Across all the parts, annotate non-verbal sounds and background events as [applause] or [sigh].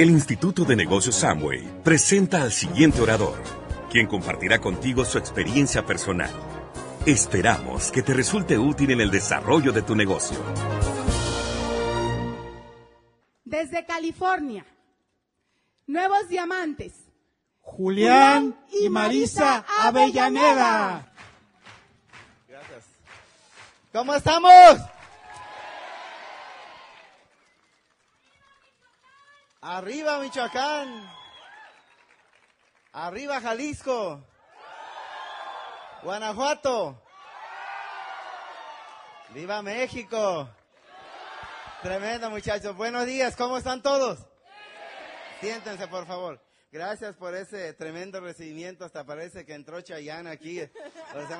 El Instituto de Negocios Samway presenta al siguiente orador, quien compartirá contigo su experiencia personal. Esperamos que te resulte útil en el desarrollo de tu negocio. Desde California, Nuevos Diamantes. Julián y Marisa Avellaneda. Gracias. ¿Cómo estamos? Arriba Michoacán. Arriba Jalisco. Guanajuato. Viva México. Tremendo muchachos. Buenos días. ¿Cómo están todos? Siéntense por favor. Gracias por ese tremendo recibimiento. Hasta parece que entró Chayanne aquí. O sea,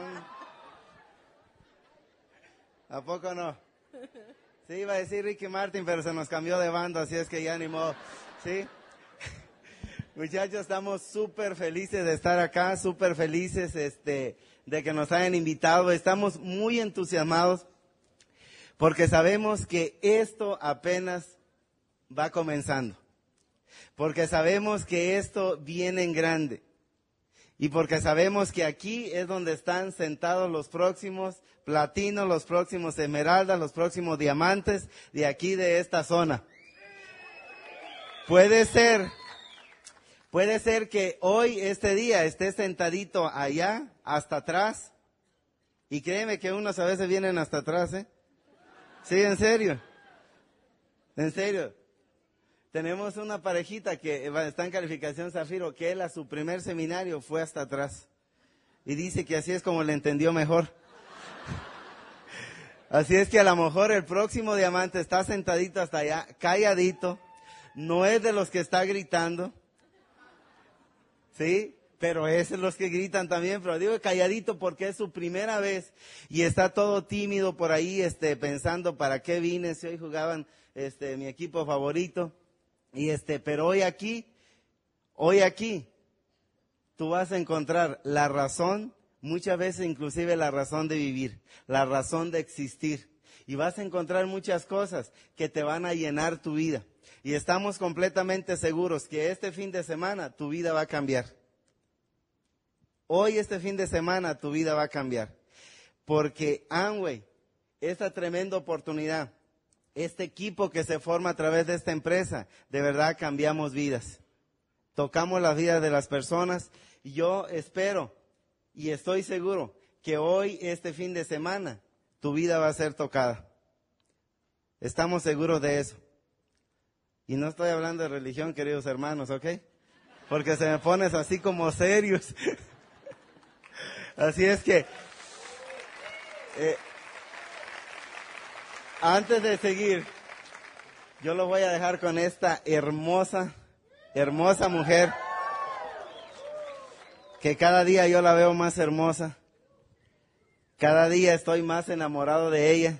¿A poco no? Sí, iba a decir Ricky Martin, pero se nos cambió de banda, así es que ya ni modo. ¿Sí? [laughs] Muchachos, estamos súper felices de estar acá, súper felices este, de que nos hayan invitado. Estamos muy entusiasmados porque sabemos que esto apenas va comenzando. Porque sabemos que esto viene en grande. Y porque sabemos que aquí es donde están sentados los próximos platinos, los próximos esmeraldas, los próximos diamantes de aquí de esta zona. Puede ser, puede ser que hoy, este día, estés sentadito allá, hasta atrás. Y créeme que unos a veces vienen hasta atrás, ¿eh? Sí, en serio. En serio. Tenemos una parejita que está en calificación Zafiro, que él a su primer seminario fue hasta atrás. Y dice que así es como le entendió mejor. [laughs] Así es que a lo mejor el próximo diamante está sentadito hasta allá, calladito, no es de los que está gritando, ¿sí? Pero es de los que gritan también, pero digo calladito porque es su primera vez y está todo tímido por ahí, este, pensando para qué vine si hoy jugaban, este, mi equipo favorito. Y este, pero hoy aquí, hoy aquí, tú vas a encontrar la razón, muchas veces inclusive la razón de vivir, la razón de existir. Y vas a encontrar muchas cosas que te van a llenar tu vida. Y estamos completamente seguros que este fin de semana tu vida va a cambiar. Hoy, este fin de semana, tu vida va a cambiar. Porque Amway, esta tremenda oportunidad, este equipo que se forma a través de esta empresa, de verdad cambiamos vidas. Tocamos las vidas de las personas yo espero y estoy seguro que hoy, este fin de semana, tu vida va a ser tocada. Estamos seguros de eso. Y no estoy hablando de religión, queridos hermanos, ¿ok? Porque se me pones así como serios. [laughs] así es que, eh, antes de seguir, yo lo voy a dejar con esta hermosa, hermosa mujer, que cada día yo la veo más hermosa. Cada día estoy más enamorado de ella.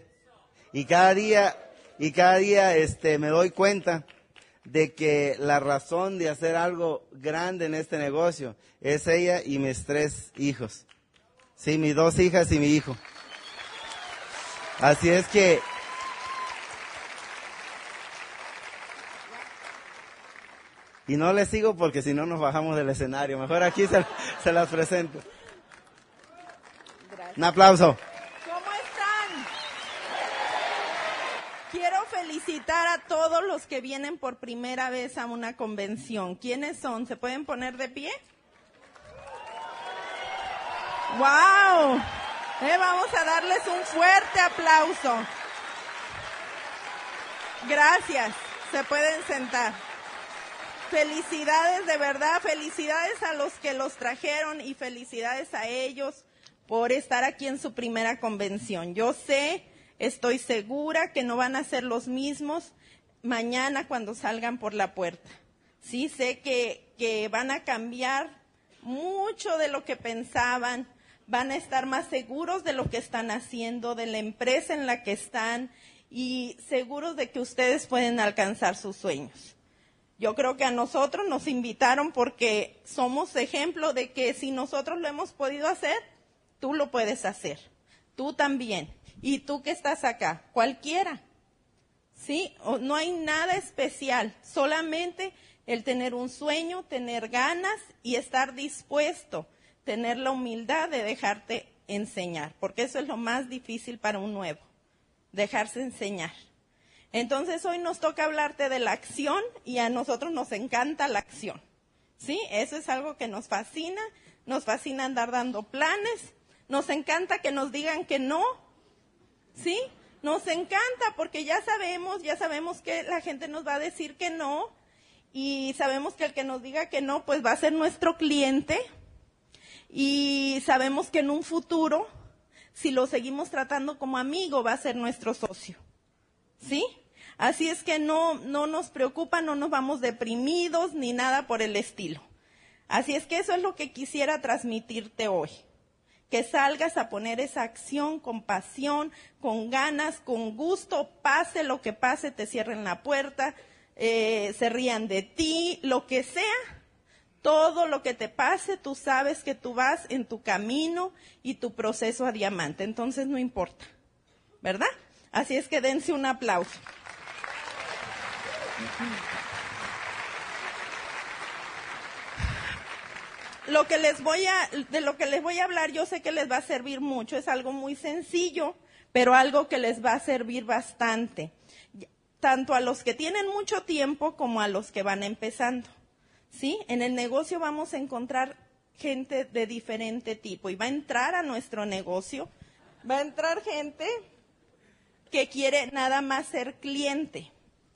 Y cada día, y cada día, este, me doy cuenta de que la razón de hacer algo grande en este negocio es ella y mis tres hijos. Sí, mis dos hijas y mi hijo. Así es que Y no les sigo porque si no nos bajamos del escenario. Mejor aquí se, se las presento. Un aplauso. ¿Cómo están? Quiero felicitar a todos los que vienen por primera vez a una convención. ¿Quiénes son? ¿Se pueden poner de pie? ¡Wow! Eh, vamos a darles un fuerte aplauso. Gracias. Se pueden sentar. Felicidades de verdad, felicidades a los que los trajeron y felicidades a ellos por estar aquí en su primera convención. Yo sé, estoy segura que no van a ser los mismos mañana cuando salgan por la puerta. Sí, sé que, van a cambiar mucho de lo que pensaban, van a estar más seguros de lo que están haciendo, de la empresa en la que están y seguros de que ustedes pueden alcanzar sus sueños. Yo creo que a nosotros nos invitaron porque somos ejemplo de que si nosotros lo hemos podido hacer, tú lo puedes hacer. Tú también. Y tú que estás acá, cualquiera. ¿Sí? No hay nada especial, solamente el tener un sueño, tener ganas y estar dispuesto, tener la humildad de dejarte enseñar, porque eso es lo más difícil para un nuevo, dejarse enseñar. Entonces hoy nos toca hablarte de la acción y a nosotros nos encanta la acción. ¿Sí? Eso es algo que nos fascina, nos fascina andar dando planes, nos encanta que nos digan que no. ¿Sí? Nos encanta porque ya sabemos, ya sabemos que la gente nos va a decir que no y sabemos que el que nos diga que no, pues va a ser nuestro cliente y sabemos que en un futuro, si lo seguimos tratando como amigo, va a ser nuestro socio. ¿Sí? Así es que no, no nos preocupa, no nos vamos deprimidos ni nada por el estilo. Así es que eso es lo que quisiera transmitirte hoy. Que salgas a poner esa acción con pasión, con ganas, con gusto, pase lo que pase, te cierren la puerta, eh, se rían de ti, lo que sea, todo lo que te pase, tú sabes que tú vas en tu camino y tu proceso a diamante, entonces no importa, ¿verdad? Así es que dense un aplauso. Lo que les voy a, de lo que les voy a hablar, yo sé que les va a servir mucho, es algo muy sencillo, pero algo que les va a servir bastante, tanto a los que tienen mucho tiempo como a los que van empezando. ¿Sí? En el negocio vamos a encontrar gente de diferente tipo y va a entrar a nuestro negocio, va a entrar gente que quiere nada más ser cliente,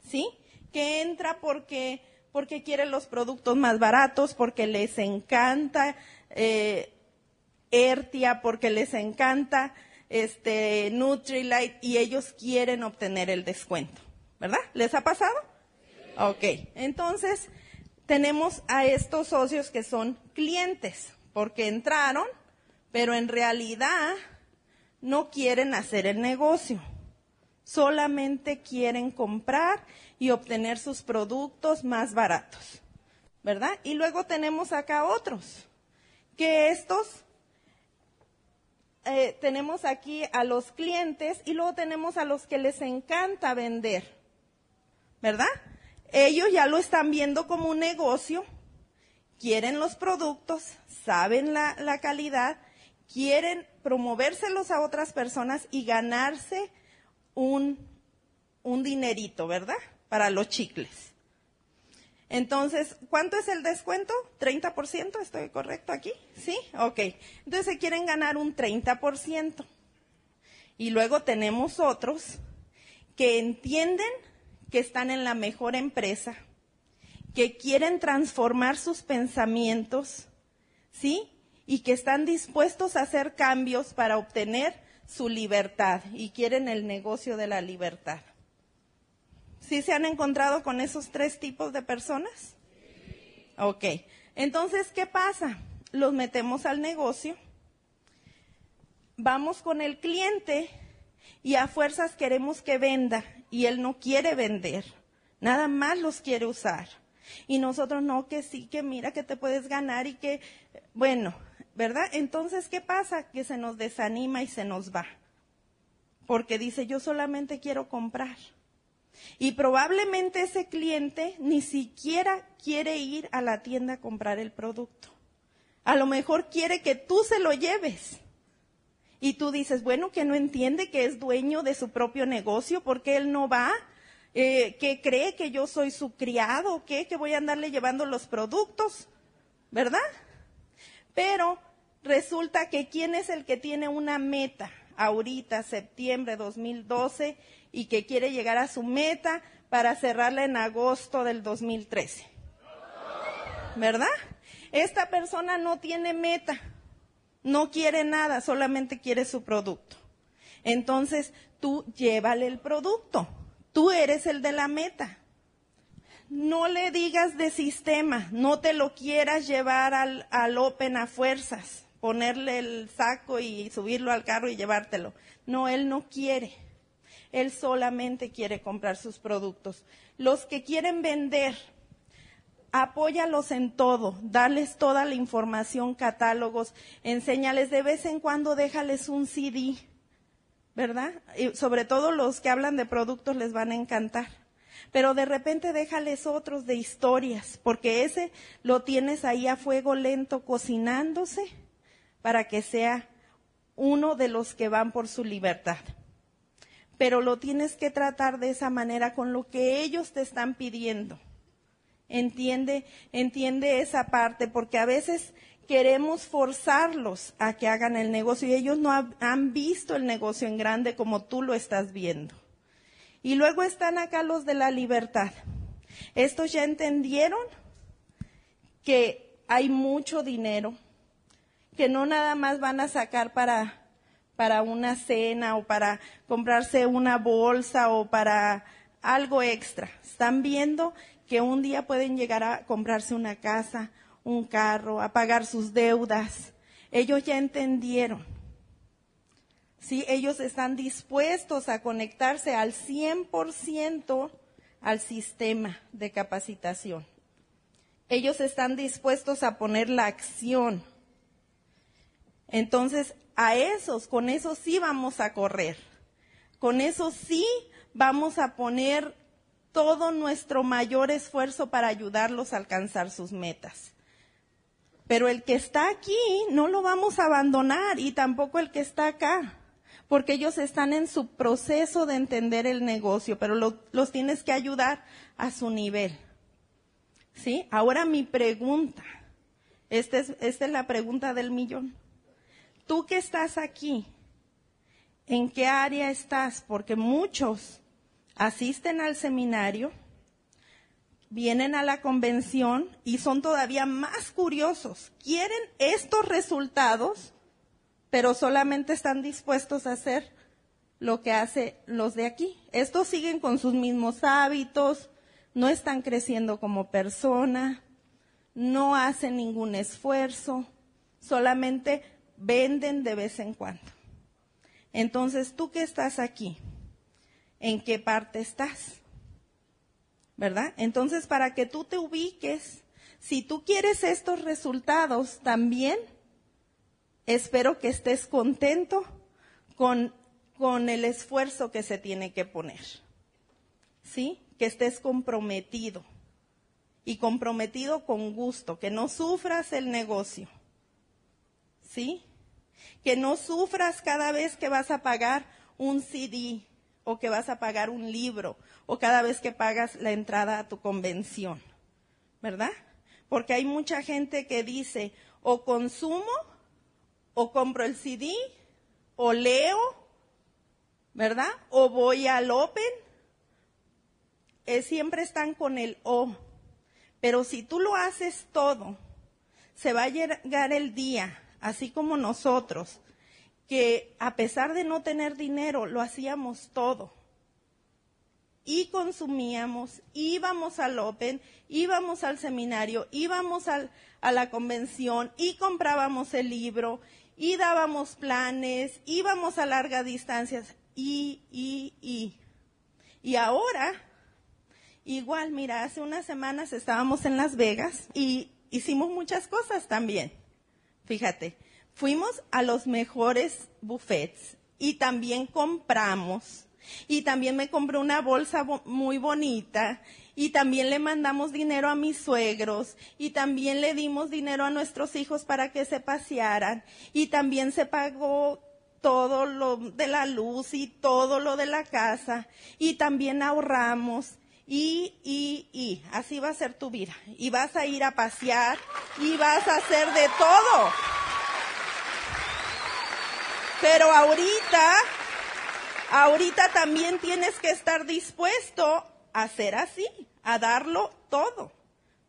¿sí? que entra porque, porque quiere los productos más baratos, porque les encanta eh, Ertia, porque les encanta este Nutrilite y ellos quieren obtener el descuento. ¿Verdad? ¿Les ha pasado? Ok, entonces tenemos a estos socios que son clientes, porque entraron, pero en realidad no quieren hacer el negocio solamente quieren comprar y obtener sus productos más baratos, ¿verdad? Y luego tenemos acá otros, que estos, eh, tenemos aquí a los clientes y luego tenemos a los que les encanta vender, ¿verdad? Ellos ya lo están viendo como un negocio, quieren los productos, saben la, la calidad, quieren promovérselos a otras personas y ganarse un, un dinerito, ¿verdad? Para los chicles. Entonces, ¿cuánto es el descuento? ¿30%? ¿Estoy correcto aquí? ¿Sí? Ok. Entonces se quieren ganar un 30%. Y luego tenemos otros que entienden que están en la mejor empresa, que quieren transformar sus pensamientos, ¿sí? Y que están dispuestos a hacer cambios para obtener su libertad y quieren el negocio de la libertad. ¿Sí se han encontrado con esos tres tipos de personas? Ok. Entonces, ¿qué pasa? Los metemos al negocio, vamos con el cliente y a fuerzas queremos que venda y él no quiere vender, nada más los quiere usar. Y nosotros no, que sí, que mira que te puedes ganar y que, bueno, ¿verdad? Entonces, ¿qué pasa? Que se nos desanima y se nos va. Porque dice, yo solamente quiero comprar. Y probablemente ese cliente ni siquiera quiere ir a la tienda a comprar el producto. A lo mejor quiere que tú se lo lleves. Y tú dices, bueno, que no entiende que es dueño de su propio negocio, porque él no va, eh, que cree que yo soy su criado, ¿qué? Que voy a andarle llevando los productos, ¿verdad? Pero resulta que quién es el que tiene una meta ahorita, septiembre 2012, y que quiere llegar a su meta para cerrarla en agosto del 2013. ¿Verdad? Esta persona no tiene meta, no quiere nada, solamente quiere su producto. Entonces, tú llévale el producto. Tú eres el de la meta. no le digas de sistema, no te lo quieras llevar al, al Open a fuerzas, ponerle el saco y subirlo al carro y llevártelo. No, él no quiere. Él solamente quiere comprar sus productos. Los que quieren vender, apóyalos en todo, darles toda la información, catálogos, enséñales de vez en cuando, déjales un CD, ¿verdad? Y sobre todo los que hablan de productos les van a encantar. Pero de repente déjales otros de historias, porque ese lo tienes ahí a fuego lento cocinándose para que sea uno de los que van por su libertad. Pero lo tienes que tratar de esa manera con lo que ellos te están pidiendo. Entiende, entiende esa parte, porque a veces queremos forzarlos a que hagan el negocio y ellos no han visto el negocio en grande como tú lo estás viendo. Y luego están acá los de la libertad. Estos ya entendieron que hay mucho dinero, que no nada más van a sacar para, para una cena o para comprarse una bolsa o para algo extra. Están viendo que un día pueden llegar a comprarse una casa, un carro, a pagar sus deudas. Ellos ya entendieron. Sí, ellos están dispuestos a conectarse al 100% al sistema de capacitación. Ellos están dispuestos a poner la acción. Entonces, a esos, con eso sí vamos a correr. Con eso sí vamos a poner todo nuestro mayor esfuerzo para ayudarlos a alcanzar sus metas. Pero el que está aquí no lo vamos a abandonar y tampoco el que está acá, porque ellos están en su proceso de entender el negocio, pero los tienes que ayudar a su nivel. ¿Sí? Ahora mi pregunta, es, esta es la pregunta del millón. Tú que estás aquí, ¿en qué área estás? Porque muchos asisten al seminario, vienen a la convención y son todavía más curiosos. Quieren estos resultados, pero solamente están dispuestos a hacer lo que hacen los de aquí. Estos siguen con sus mismos hábitos, no están creciendo como persona, no hacen ningún esfuerzo, solamente venden de vez en cuando. Entonces, tú que estás aquí, en qué parte estás. ¿Verdad? Entonces, para que tú te ubiques, si tú quieres estos resultados también, espero que estés contento con, con el esfuerzo que se tiene que poner. ¿Sí? Que estés comprometido. Y comprometido con gusto, que no sufras el negocio. ¿Sí? Que no sufras cada vez que vas a pagar un CD, o que vas a pagar un libro o cada vez que pagas la entrada a tu convención, ¿verdad? Porque hay mucha gente que dice o consumo o compro el CD o leo, ¿verdad? O voy al Open. Eh, siempre están con el o. Pero si tú lo haces todo, se va a llegar el día, así como nosotros, que a pesar de no tener dinero, lo hacíamos todo. Y consumíamos, íbamos al Open, íbamos al seminario, íbamos a la convención y comprábamos el libro y dábamos planes, íbamos a largas distancias y, y, y. Y ahora, igual, mira, hace unas semanas estábamos en Las Vegas y hicimos muchas cosas también. Fíjate, fuimos a los mejores buffets y también compramos. Y también me compré una bolsa muy bonita y también le mandamos dinero a mis suegros y también le dimos dinero a nuestros hijos para que se pasearan y también se pagó todo lo de la luz y todo lo de la casa y también ahorramos y, y, y, así va a ser tu vida. Y vas a ir a pasear y vas a hacer de todo. Pero ahorita, ahorita también tienes que estar dispuesto a ser así, a darlo todo,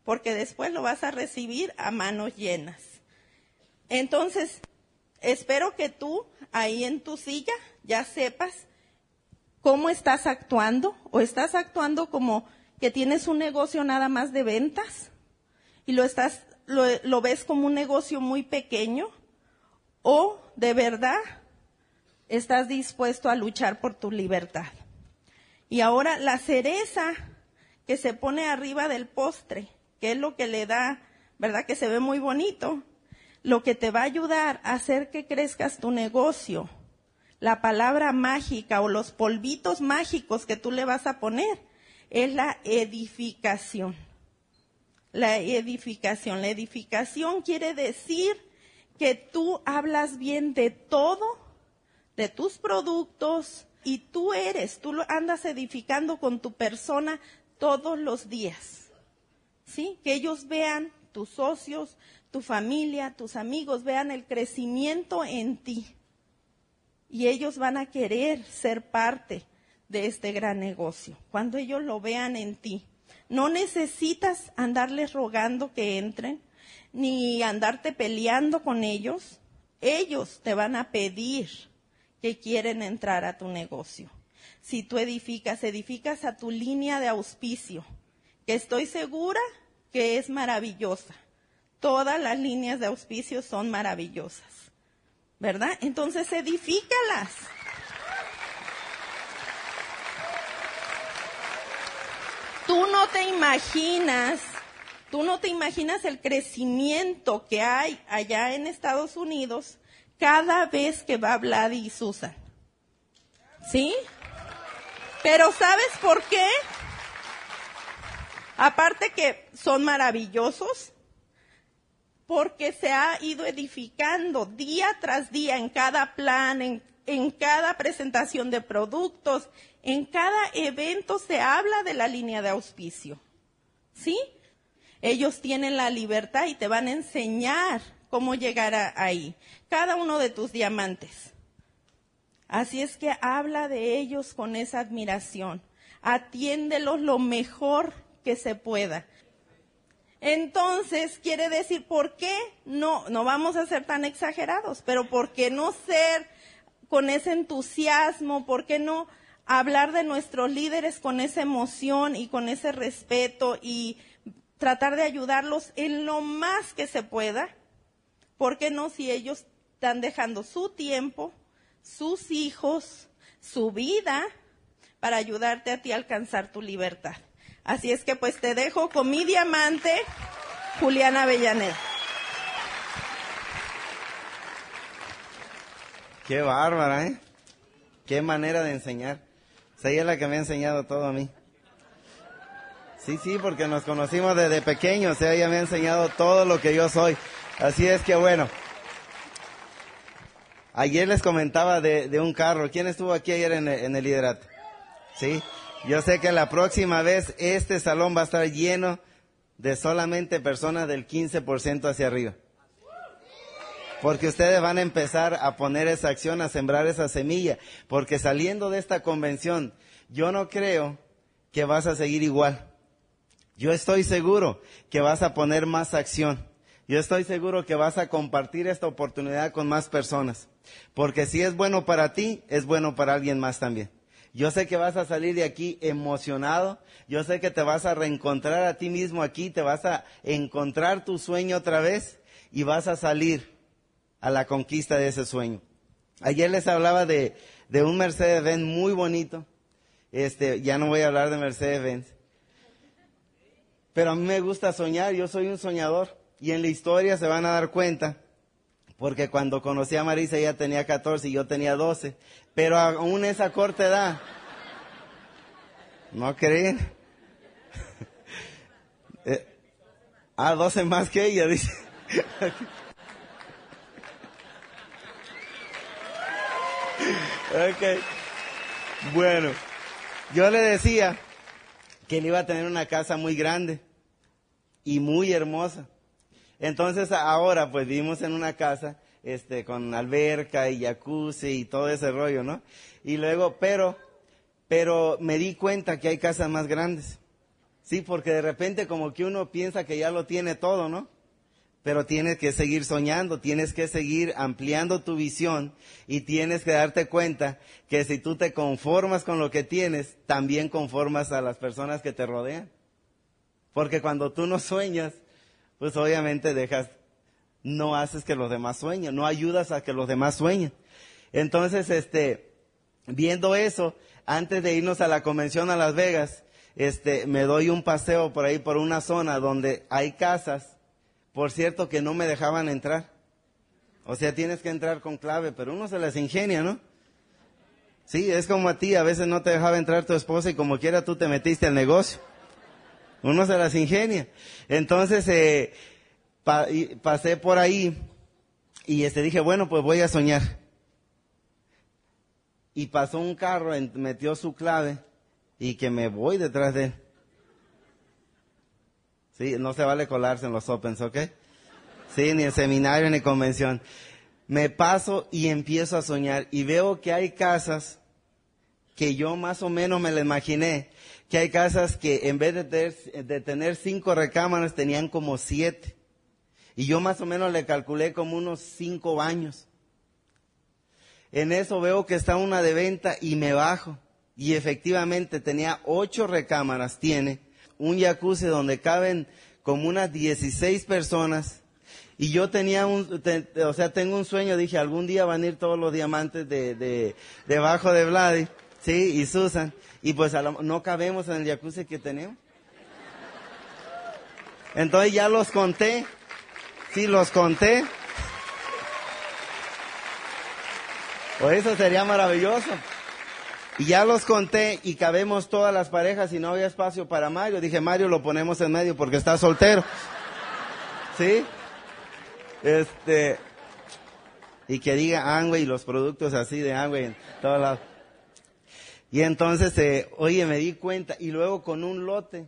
porque después lo vas a recibir a manos llenas. Entonces, espero que tú ahí en tu silla ya sepas cómo estás actuando o estás actuando como que tienes un negocio nada más de ventas y lo estás, lo, lo ves como un negocio muy pequeño o de verdad estás dispuesto a luchar por tu libertad. Y ahora la cereza que se pone arriba del postre, que es lo que le da, ¿verdad? Que se ve muy bonito, lo que te va a ayudar a hacer que crezcas tu negocio, la palabra mágica o los polvitos mágicos que tú le vas a poner, es la edificación. La edificación. La edificación quiere decir que tú hablas bien de todo, de tus productos, y tú eres, tú andas edificando con tu persona todos los días. ¿Sí? Que ellos vean, tus socios, tu familia, tus amigos, vean el crecimiento en ti. Y ellos van a querer ser parte de este gran negocio. Cuando ellos lo vean en ti. No necesitas andarles rogando que entren, ni andarte peleando con ellos. Ellos te van a pedir que quieren entrar a tu negocio. Si tú edificas, edificas a tu línea de auspicio, que estoy segura que es maravillosa. Todas las líneas de auspicio son maravillosas. ¿Verdad? Entonces edifícalas. Tú no te imaginas, tú no te imaginas el crecimiento que hay allá en Estados Unidos cada vez que va Vlad y Susan. ¿Sí? Pero ¿sabes por qué? Aparte que son maravillosos, porque se ha ido edificando día tras día en cada plan, en, cada presentación de productos, en cada evento se habla de la línea de auspicio. ¿Sí? Ellos tienen la libertad y te van a enseñar cómo llegar ahí. Cada uno de tus diamantes. Así es que habla de ellos con esa admiración. Atiéndelos lo mejor que se pueda. Entonces, quiere decir, ¿por qué no, no vamos a ser tan exagerados? Pero ¿por qué no ser con ese entusiasmo? ¿Por qué no hablar de nuestros líderes con esa emoción y con ese respeto y tratar de ayudarlos en lo más que se pueda? ¿Por qué no si ellos están dejando su tiempo, sus hijos, su vida para ayudarte a ti a alcanzar tu libertad? Así es que pues te dejo con mi diamante, Juliana Avellaneda. Qué bárbara, ¿eh? Qué manera de enseñar. O ella es la que me ha enseñado todo a mí. Sí, sí, porque nos conocimos desde pequeños, o sea, ella me ha enseñado todo lo que yo soy. Así es que bueno. Ayer les comentaba de, de un carro. ¿Quién estuvo aquí ayer en el, en el liderato? Sí. Yo sé que la próxima vez este salón va a estar lleno de solamente personas del 15% hacia arriba. Porque ustedes van a empezar a poner esa acción, a sembrar esa semilla. Porque saliendo de esta convención, yo no creo que vas a seguir igual. Yo estoy seguro que vas a poner más acción. Yo estoy seguro que vas a compartir esta oportunidad con más personas. Porque si es bueno para ti, es bueno para alguien más también. Yo sé que vas a salir de aquí emocionado. Yo sé que te vas a reencontrar a ti mismo aquí, te vas a encontrar tu sueño otra vez y vas a salir a la conquista de ese sueño. Ayer les hablaba de, un Mercedes-Benz muy bonito. Este, ya no voy a hablar de Mercedes-Benz. Pero a mí me gusta soñar, yo soy un soñador. Y en la historia se van a dar cuenta, porque cuando conocí a Marisa ella tenía 14 y yo tenía 12, pero aún esa corta edad, ¿no creen? [laughs] eh, ah, 12 más que ella, dice. [laughs] ok, bueno, yo le decía que él iba a tener una casa muy grande y muy hermosa. Entonces ahora pues vivimos en una casa este con alberca y jacuzzi y todo ese rollo, ¿no? Y luego, pero pero me di cuenta que hay casas más grandes. Sí, porque de repente como que uno piensa que ya lo tiene todo, ¿no? pero tienes que seguir soñando, tienes que seguir ampliando tu visión y tienes que darte cuenta que si tú te conformas con lo que tienes, también conformas a las personas que te rodean. Porque cuando tú no sueñas, pues obviamente dejas, no haces que los demás sueñen, no ayudas a que los demás sueñen. Entonces, este, viendo eso, antes de irnos a la convención a Las Vegas, este, me doy un paseo por ahí, por una zona donde hay casas por cierto que no me dejaban entrar. O sea, tienes que entrar con clave, pero uno se las ingenia, ¿no? Sí, es como a ti, a veces no te dejaba entrar tu esposa y como quiera tú te metiste al negocio. Uno se las ingenia. Entonces, eh, pasé por ahí y este, dije, bueno, pues voy a soñar. Y pasó un carro, metió su clave y que me voy detrás de él. Sí, no se vale colarse en los opens, ¿ok? Sí, ni en seminario ni convención. Me paso y empiezo a soñar y veo que hay casas que yo más o menos me la imaginé, que hay casas que en vez de tener cinco recámaras tenían como siete. Y yo más o menos le calculé como unos cinco baños. En eso veo que está una de venta y me bajo. Y efectivamente tenía ocho recámaras, tiene un jacuzzi donde caben como unas 16 personas. Y yo tenía un, o sea, tengo un sueño, dije, algún día van a ir todos los diamantes de, de, debajo de Vladi, sí, y Susan. Y pues no cabemos en el jacuzzi que tenemos. Entonces ya los conté, sí, los conté. Pues eso sería maravilloso. Y ya los conté y cabemos todas las parejas y no había espacio para Mario. Dije, Mario lo ponemos en medio porque está soltero. ¿Sí? Este, y que diga Angway y los productos así de Angway en todos lados. Y entonces, eh, oye, me di cuenta y luego con un lote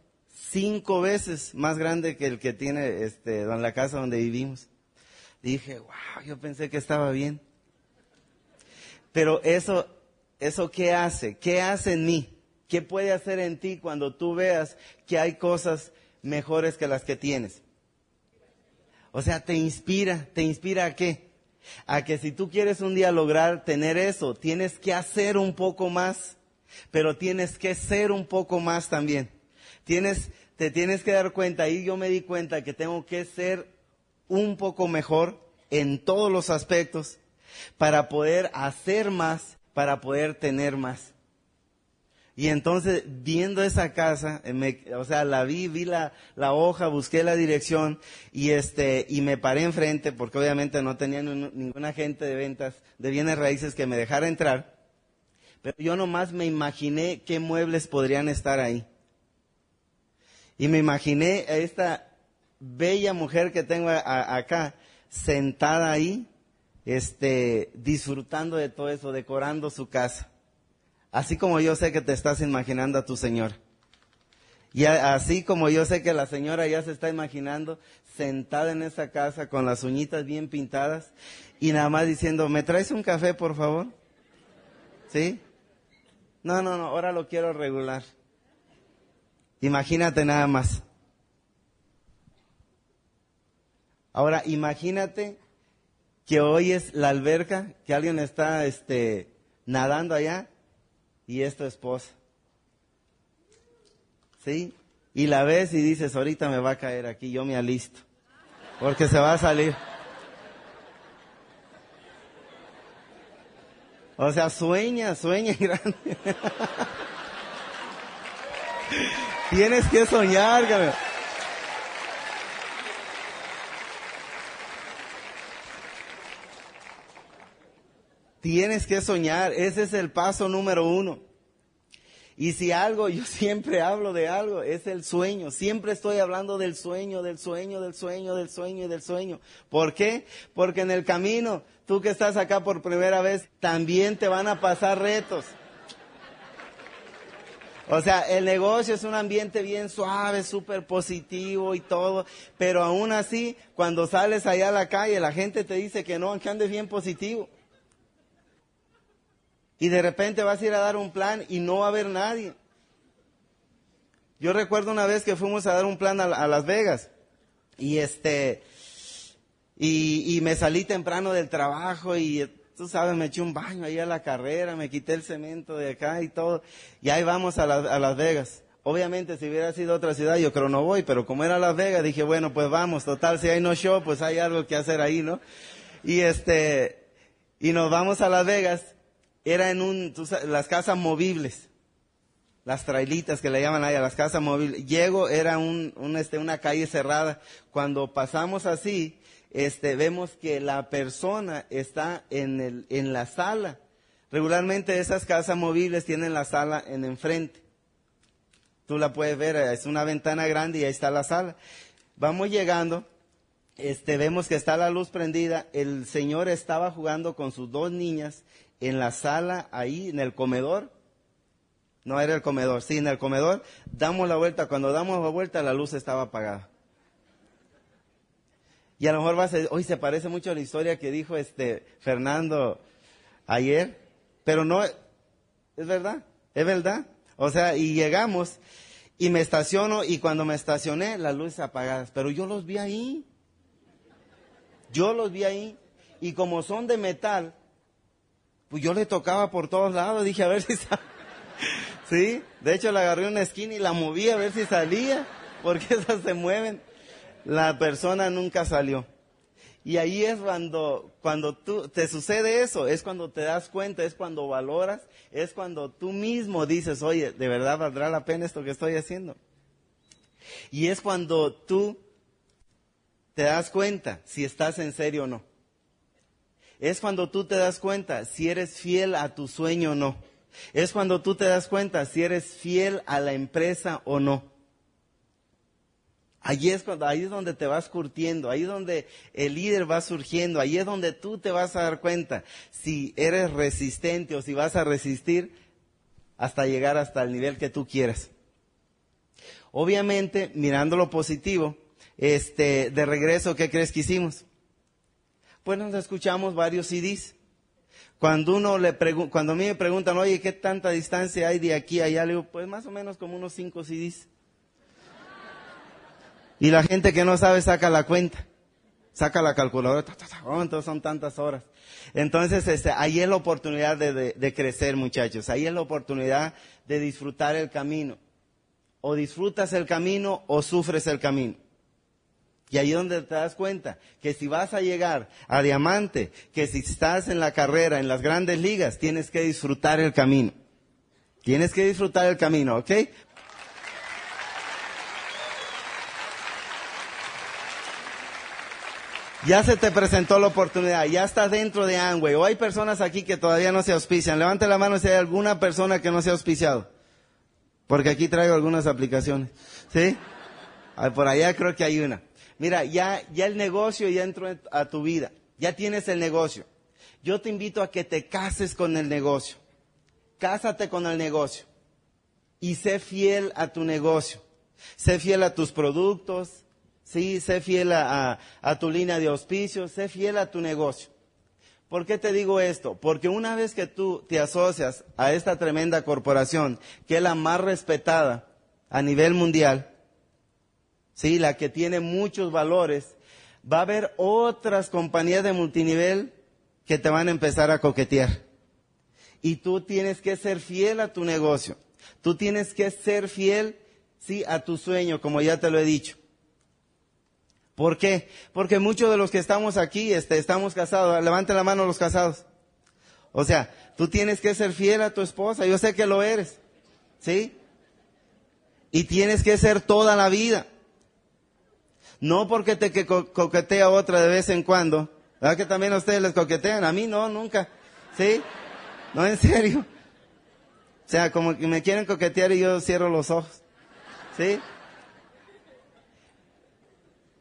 cinco veces más grande que el que tiene este, en la casa donde vivimos. Dije, wow, yo pensé que estaba bien. Pero eso ¿Eso qué hace? ¿Qué hace en mí? ¿Qué puede hacer en ti cuando tú veas que hay cosas mejores que las que tienes? O sea, te inspira, ¿te inspira a qué? A que si tú quieres un día lograr tener eso, tienes que hacer un poco más, pero tienes que ser un poco más también. Tienes, te tienes que dar cuenta, y yo me di cuenta que tengo que ser un poco mejor en todos los aspectos para poder hacer más para poder tener más. Y entonces, viendo esa casa, eh, o sea, la vi, vi la, la, hoja, busqué la dirección y este, y me paré enfrente porque obviamente no tenía ningún agente de ventas de bienes raíces que me dejara entrar. Pero yo nomás me imaginé qué muebles podrían estar ahí. Y me imaginé a esta bella mujer que tengo acá, sentada ahí, este, disfrutando de todo eso, decorando su casa. Así como yo sé que te estás imaginando a tu Señor. Y así como yo sé que la señora ya se está imaginando sentada en esa casa con las uñitas bien pintadas y nada más diciendo, ¿me traes un café, por favor? ¿Sí? No, no, no, ahora lo quiero regular. Imagínate nada más. Ahora, imagínate que hoy es la alberca, que alguien está este, nadando allá y es tu esposa. ¿Sí? Y la ves y dices, ahorita me va a caer aquí, yo me alisto, porque se va a salir. O sea, sueña, sueña [laughs] grande. Tienes que soñar, cabrón. Tienes que soñar, ese es el paso número uno. Y si algo, yo siempre hablo de algo, es el sueño. Siempre estoy hablando del sueño, del sueño, del sueño, del sueño y del sueño. ¿Por qué? Porque en el camino, tú que estás acá por primera vez, también te van a pasar retos. O sea, el negocio es un ambiente bien suave, súper positivo y todo, pero aún así, cuando sales allá a la calle, la gente te dice que no, que andes bien positivo. Y de repente vas a ir a dar un plan y no va a haber nadie. Yo recuerdo una vez que fuimos a dar un plan a, Las Vegas y este, Y, y me salí temprano del trabajo y tú sabes, me eché un baño ahí a la carrera, me quité el cemento de acá y todo. Y ahí vamos a, Las Vegas. Obviamente, si hubiera sido otra ciudad, yo creo no voy, pero como era Las Vegas, dije, bueno, pues vamos, total, si hay no show, pues hay algo que hacer ahí, ¿no? Y este, y nos vamos a Las Vegas, era en un, las casas movibles, las trailitas que le llaman ahí, a las casas móviles. Llego, era un, un, este, una calle cerrada. Cuando pasamos así, este, vemos que la persona está en la sala. Regularmente esas casas móviles tienen la sala en enfrente. Tú la puedes ver, es una ventana grande y ahí está la sala. Vamos llegando, este, vemos que está la luz prendida. El señor estaba jugando con sus dos niñas en la sala, ahí en el comedor. No era el comedor, sí, en el comedor. Damos la vuelta. Cuando damos la vuelta, la luz estaba apagada. Y a lo mejor va a ser, hoy se parece mucho a la historia que dijo este Fernando ayer, pero no, es verdad, es verdad. O sea, y llegamos y me estaciono y cuando me estacioné, las luces apagadas. Pero yo los vi ahí. Yo los vi ahí. Y como son de metal, pues yo le tocaba por todos lados. Dije, a ver si. [laughs] Sí, de hecho la agarré una esquina y la moví a ver si salía. Porque [laughs] esas se mueven. La persona nunca salió. Y ahí es cuando, cuando tú, te sucede eso, es cuando te das cuenta, es cuando valoras, es cuando tú mismo dices, oye, ¿de verdad valdrá la pena esto que estoy haciendo? Y es cuando tú te das cuenta si estás en serio o no. Es cuando tú te das cuenta si eres fiel a tu sueño o no. Es cuando tú te das cuenta si eres fiel a la empresa o no. Ahí es, cuando, es donde te vas curtiendo, ahí es donde el líder va surgiendo, ahí es donde tú te vas a dar cuenta si eres resistente o si vas a resistir hasta llegar hasta el nivel que tú quieras. Obviamente, mirando lo positivo, este, de regreso, ¿qué crees que hicimos? Pues nos escuchamos varios CDs. Cuando uno le cuando a mí me preguntan, oye, ¿qué tanta distancia hay de aquí a allá? Le digo, pues más o menos como unos cinco CDs. Y la gente que no sabe saca la cuenta, saca la calculadora, oh, entonces son tantas horas. Entonces, este, ahí es la oportunidad de, de crecer, muchachos. Ahí es la oportunidad de disfrutar el camino. O disfrutas el camino o sufres el camino. Y ahí es donde te das cuenta que si vas a llegar a diamante, que si estás en la carrera, en las grandes ligas, tienes que disfrutar el camino. Tienes que disfrutar el camino, ¿ok? Ya se te presentó la oportunidad, ya estás dentro de Angway. O hay personas aquí que todavía no se auspician. Levante la mano si hay alguna persona que no se ha auspiciado. Porque aquí traigo algunas aplicaciones. ¿Sí? Por allá creo que hay una. Mira, ya, ya el negocio ya entró a tu vida. Ya tienes el negocio. Yo te invito a que te cases con el negocio. Cásate con el negocio. Y sé fiel a tu negocio. Sé fiel a tus productos, Sí, sé fiel a, tu línea de auspicio, sé fiel a tu negocio. ¿Por qué te digo esto? Porque una vez que tú te asocias a esta tremenda corporación, que es la más respetada a nivel mundial, sí, la que tiene muchos valores, va a haber otras compañías de multinivel que te van a empezar a coquetear. Y tú tienes que ser fiel a tu negocio. Tú tienes que ser fiel, sí, a tu sueño, como ya te lo he dicho. ¿Por qué? Porque muchos de los que estamos aquí este, estamos casados. Levante la mano los casados. O sea, tú tienes que ser fiel a tu esposa. Yo sé que lo eres. ¿Sí? Y tienes que ser toda la vida. No porque te que coquetea otra de vez en cuando. ¿Verdad que también a ustedes les coquetean? A mí no, nunca. ¿Sí? No, en serio. O sea, como que me quieren coquetear y yo cierro los ojos. ¿Sí?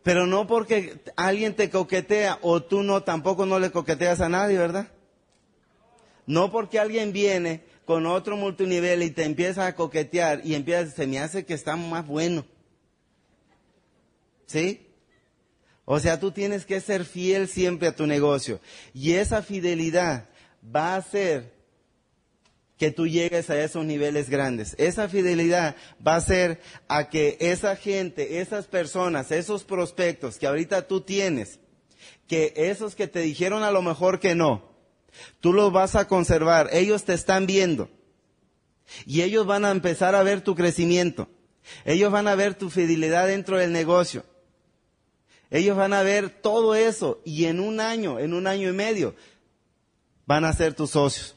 Pero no porque alguien te coquetea o tú no, tampoco no le coqueteas a nadie, ¿verdad? No porque alguien viene con otro multinivel y te empieza a coquetear y empieza, se me hace que está más bueno. ¿Sí? O sea, tú tienes que ser fiel siempre a tu negocio. Y esa fidelidad va a ser que tú llegues a esos niveles grandes. Esa fidelidad va a ser a que esa gente, esas personas, esos prospectos que ahorita tú tienes, que esos que te dijeron a lo mejor que no, tú los vas a conservar, ellos te están viendo y ellos van a empezar a ver tu crecimiento, ellos van a ver tu fidelidad dentro del negocio, ellos van a ver todo eso y en un año, en un año y medio, van a ser tus socios.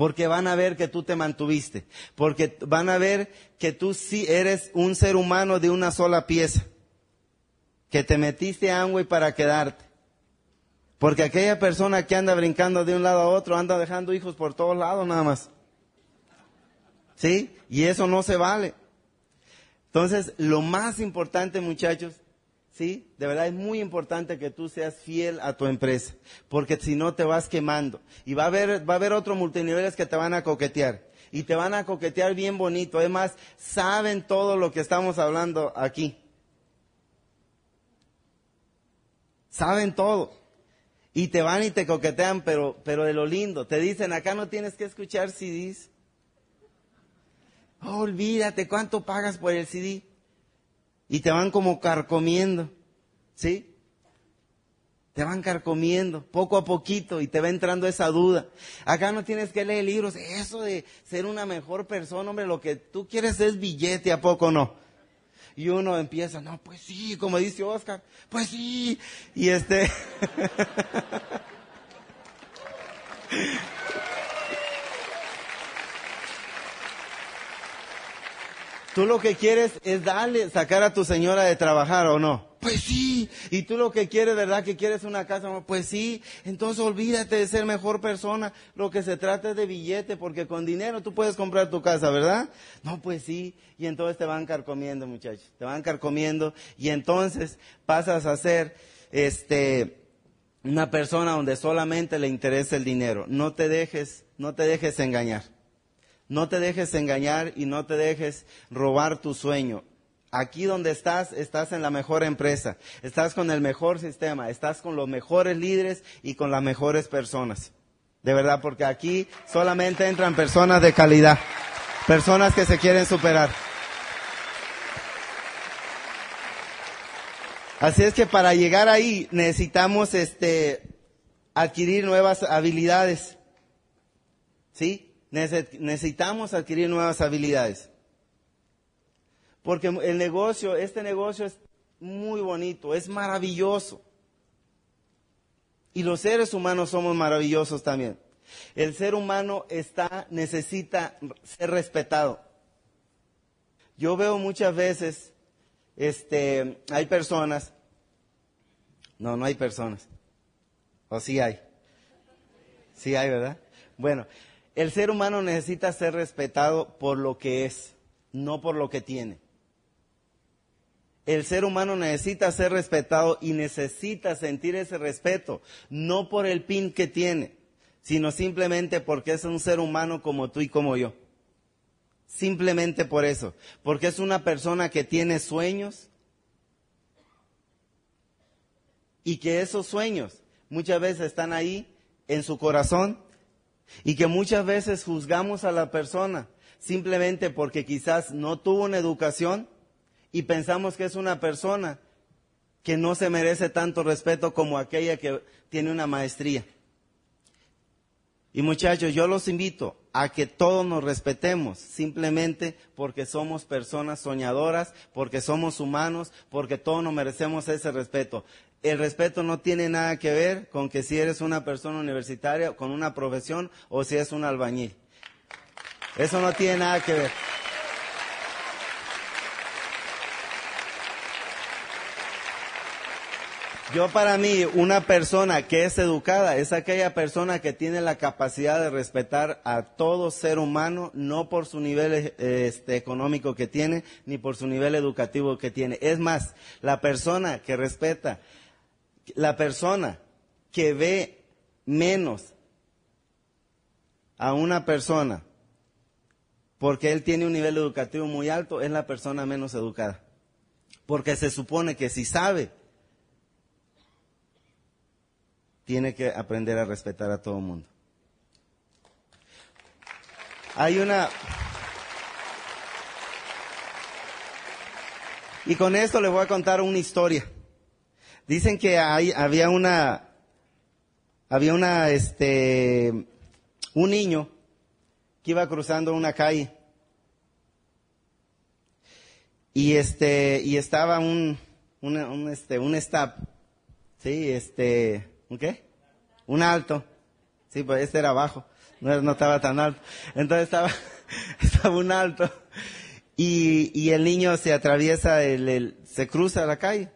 Porque van a ver que tú te mantuviste. Porque van a ver que tú sí eres un ser humano de una sola pieza. Que te metiste a para quedarte. Porque aquella persona que anda brincando de un lado a otro anda dejando hijos por todos lados nada más. ¿Sí? Y eso no se vale. Entonces, lo más importante, muchachos, ¿sí? De verdad es muy importante que tú seas fiel a tu empresa, porque si no te vas quemando. Y va a haber, va a haber otros multiniveles que te van a coquetear. Y te van a coquetear bien bonito. Además, saben todo lo que estamos hablando aquí. Saben todo. Y te van y te coquetean, pero, pero de lo lindo. Te dicen, acá no tienes que escuchar CDs. Oh, olvídate, ¿cuánto pagas por el CD? Y te van como carcomiendo, ¿sí? Te van carcomiendo poco a poquito y te va entrando esa duda. Acá no tienes que leer libros, eso de ser una mejor persona, hombre, lo que tú quieres es billete, ¿a poco no? Y uno empieza, no, pues sí, como dice Oscar, pues sí, y este... [laughs] [laughs] Tú lo que quieres es darle, sacar a tu señora de trabajar o no. Pues sí. Y tú lo que quieres, ¿verdad? Que quieres una casa. Pues sí. Entonces olvídate de ser mejor persona. Lo que se trata es de billete, porque con dinero tú puedes comprar tu casa, ¿verdad? No, pues sí. Y entonces te van carcomiendo, muchachos. Te van carcomiendo. Y entonces pasas a ser, este, una persona donde solamente le interesa el dinero. No te dejes, no te dejes engañar. No te dejes engañar y no te dejes robar tu sueño. Aquí donde estás, estás en la mejor empresa, estás con el mejor sistema, estás con los mejores líderes y con las mejores personas. De verdad, porque aquí solamente entran personas de calidad, personas que se quieren superar. Así es que para llegar ahí necesitamos este adquirir nuevas habilidades. ¿Sí? Necesitamos adquirir nuevas habilidades. Porque el negocio, este negocio es muy bonito, es maravilloso. Y los seres humanos somos maravillosos también. El ser humano está, necesita ser respetado. Yo veo muchas veces, este, hay personas, no, no hay personas, o sí hay, sí hay, ¿verdad? Bueno, el ser humano necesita ser respetado por lo que es, no por lo que tiene. El ser humano necesita ser respetado y necesita sentir ese respeto, no por el pin que tiene, sino simplemente porque es un ser humano como tú y como yo. Simplemente por eso, porque es una persona que tiene sueños y que esos sueños muchas veces están ahí en su corazón y que muchas veces juzgamos a la persona simplemente porque quizás no tuvo una educación y pensamos que es una persona que no se merece tanto respeto como aquella que tiene una maestría. Y muchachos, yo los invito a que todos nos respetemos simplemente porque somos personas soñadoras, porque somos humanos, porque todos nos merecemos ese respeto el respeto no tiene nada que ver con que si eres una persona universitaria, con una profesión o si es un albañil. Eso no tiene nada que ver. Yo para mí, una persona que es educada es aquella persona que tiene la capacidad de respetar a todo ser humano, no por su nivel este, económico que tiene, ni por su nivel educativo que tiene. Es más, la persona que respeta la persona que ve menos a una persona porque él tiene un nivel educativo muy alto, es la persona menos educada. Porque se supone que si sabe, tiene que aprender a respetar a todo el mundo. Hay una... Y con esto les voy a contar una historia. Dicen que hay, había una, había una, este, un niño que iba cruzando una calle. Y este, y estaba un, un, este, un stop, sí, este, ¿un qué? Un alto, sí, pues este era bajo, no, estaba tan alto, entonces estaba, [laughs] estaba un alto. Y, y el niño se atraviesa, el, se cruza la calle.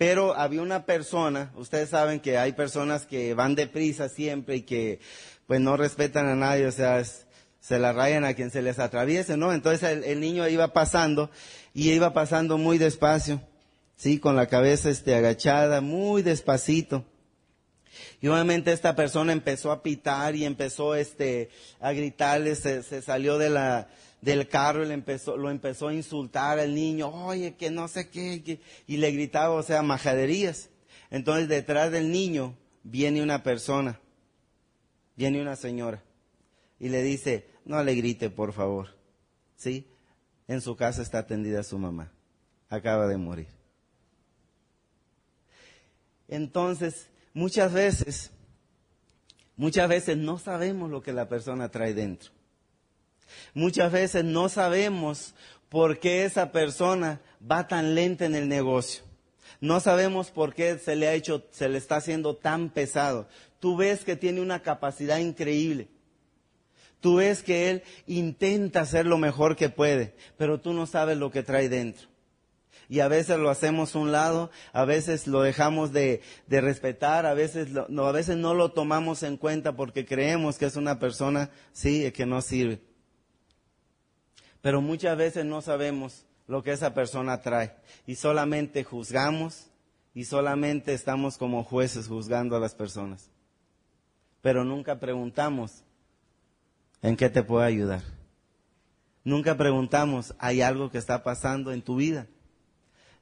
Pero había una persona, ustedes saben que hay personas que van deprisa siempre y que pues no respetan a nadie, o sea, se la rayan a quien se les atraviese, ¿no? Entonces el, el, niño iba pasando y iba pasando muy despacio, sí, con la cabeza este agachada, muy despacito. Y obviamente esta persona empezó a pitar y empezó este a gritarle, se, se salió de la del carro y le empezó, lo empezó a insultar al niño, oye, que no sé qué, y le gritaba, o sea, majaderías. Entonces detrás del niño viene una persona, viene una señora, y le dice, no le grite, por favor. ¿Sí? En su casa está atendida su mamá. Acaba de morir. Entonces, muchas veces, muchas veces no sabemos lo que la persona trae dentro. Muchas veces no sabemos por qué esa persona va tan lenta en el negocio. No sabemos por qué se le ha hecho, se le está haciendo tan pesado. Tú ves que tiene una capacidad increíble. Tú ves que él intenta hacer lo mejor que puede, pero tú no sabes lo que trae dentro. Y a veces lo hacemos a un lado, a veces lo dejamos de, respetar, a veces, no, a veces no lo tomamos en cuenta porque creemos que es una persona, sí, que no sirve. Pero muchas veces no sabemos lo que esa persona trae y solamente juzgamos y solamente estamos como jueces juzgando a las personas. Pero nunca preguntamos en qué te puedo ayudar. Nunca preguntamos, ¿hay algo que está pasando en tu vida?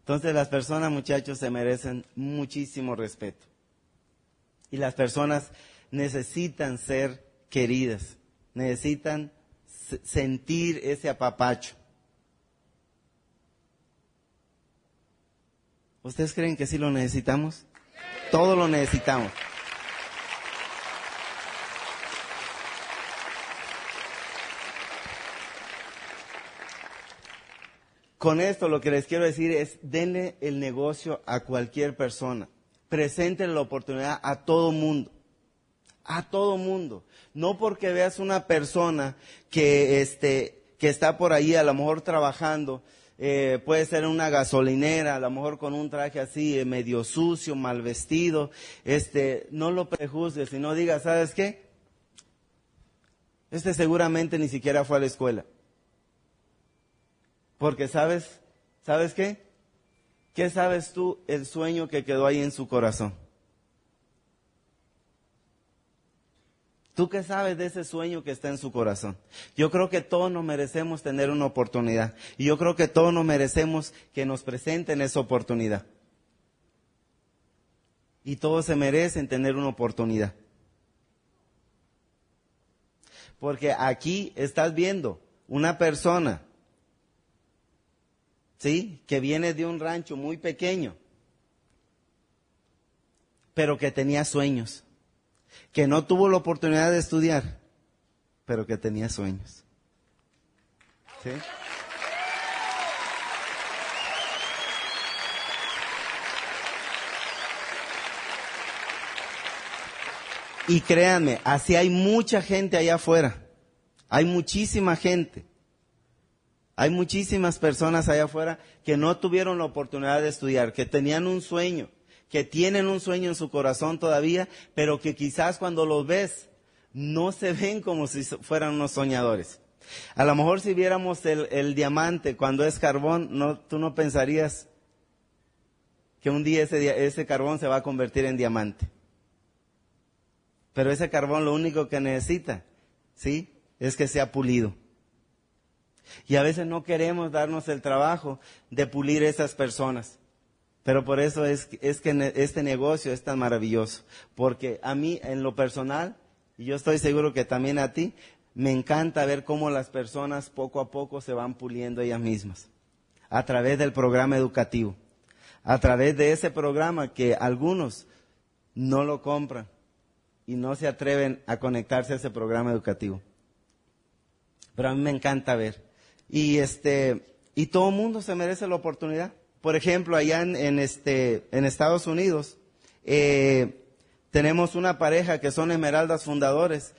Entonces las personas, muchachos, se merecen muchísimo respeto. Y las personas necesitan ser queridas, necesitan sentir ese apapacho. ¿Ustedes creen que sí lo necesitamos? Todo lo necesitamos. Con esto lo que les quiero decir es, denle el negocio a cualquier persona. Presenten la oportunidad a todo mundo. A todo mundo. No porque veas una persona que, este, que está por ahí a lo mejor trabajando, eh, puede ser una gasolinera, a lo mejor con un traje así, eh, medio sucio, mal vestido, este, no lo prejuzgues, sino diga, ¿sabes qué? Este seguramente ni siquiera fue a la escuela. Porque sabes, ¿sabes qué? ¿Qué sabes tú el sueño que quedó ahí en su corazón? ¿Tú qué sabes de ese sueño que está en su corazón? Yo creo que todos nos merecemos tener una oportunidad. Y yo creo que todos nos merecemos que nos presenten esa oportunidad. Y todos se merecen tener una oportunidad. Porque aquí estás viendo una persona ¿sí? Que viene de un rancho muy pequeño, pero que tenía sueños, que no tuvo la oportunidad de estudiar, pero que tenía sueños. Y créanme, así hay mucha gente allá afuera. Hay muchísima gente. Hay muchísimas personas allá afuera que no tuvieron la oportunidad de estudiar, que tenían un sueño, que tienen un sueño en su corazón todavía, pero que quizás cuando los ves no se ven como si fueran unos soñadores. A lo mejor si viéramos el, diamante cuando es carbón, no, tú no pensarías que un día ese, ese carbón se va a convertir en diamante. Pero ese carbón lo único que necesita, ¿sí? Es que sea pulido. Y a veces no queremos darnos el trabajo de pulir esas personas. Pero por eso es, es que este negocio es tan maravilloso. Porque a mí, en lo personal, y yo estoy seguro que también a ti, me encanta ver cómo las personas poco a poco se van puliendo ellas mismas. A través del programa educativo. a través de ese programa que algunos no lo compran y no se atreven a conectarse a ese programa educativo. Pero a mí me encanta ver. Y este, y todo el mundo se merece la oportunidad. Por ejemplo, allá en, este, en Estados Unidos, eh, tenemos una pareja que son Esmeraldas Fundadores,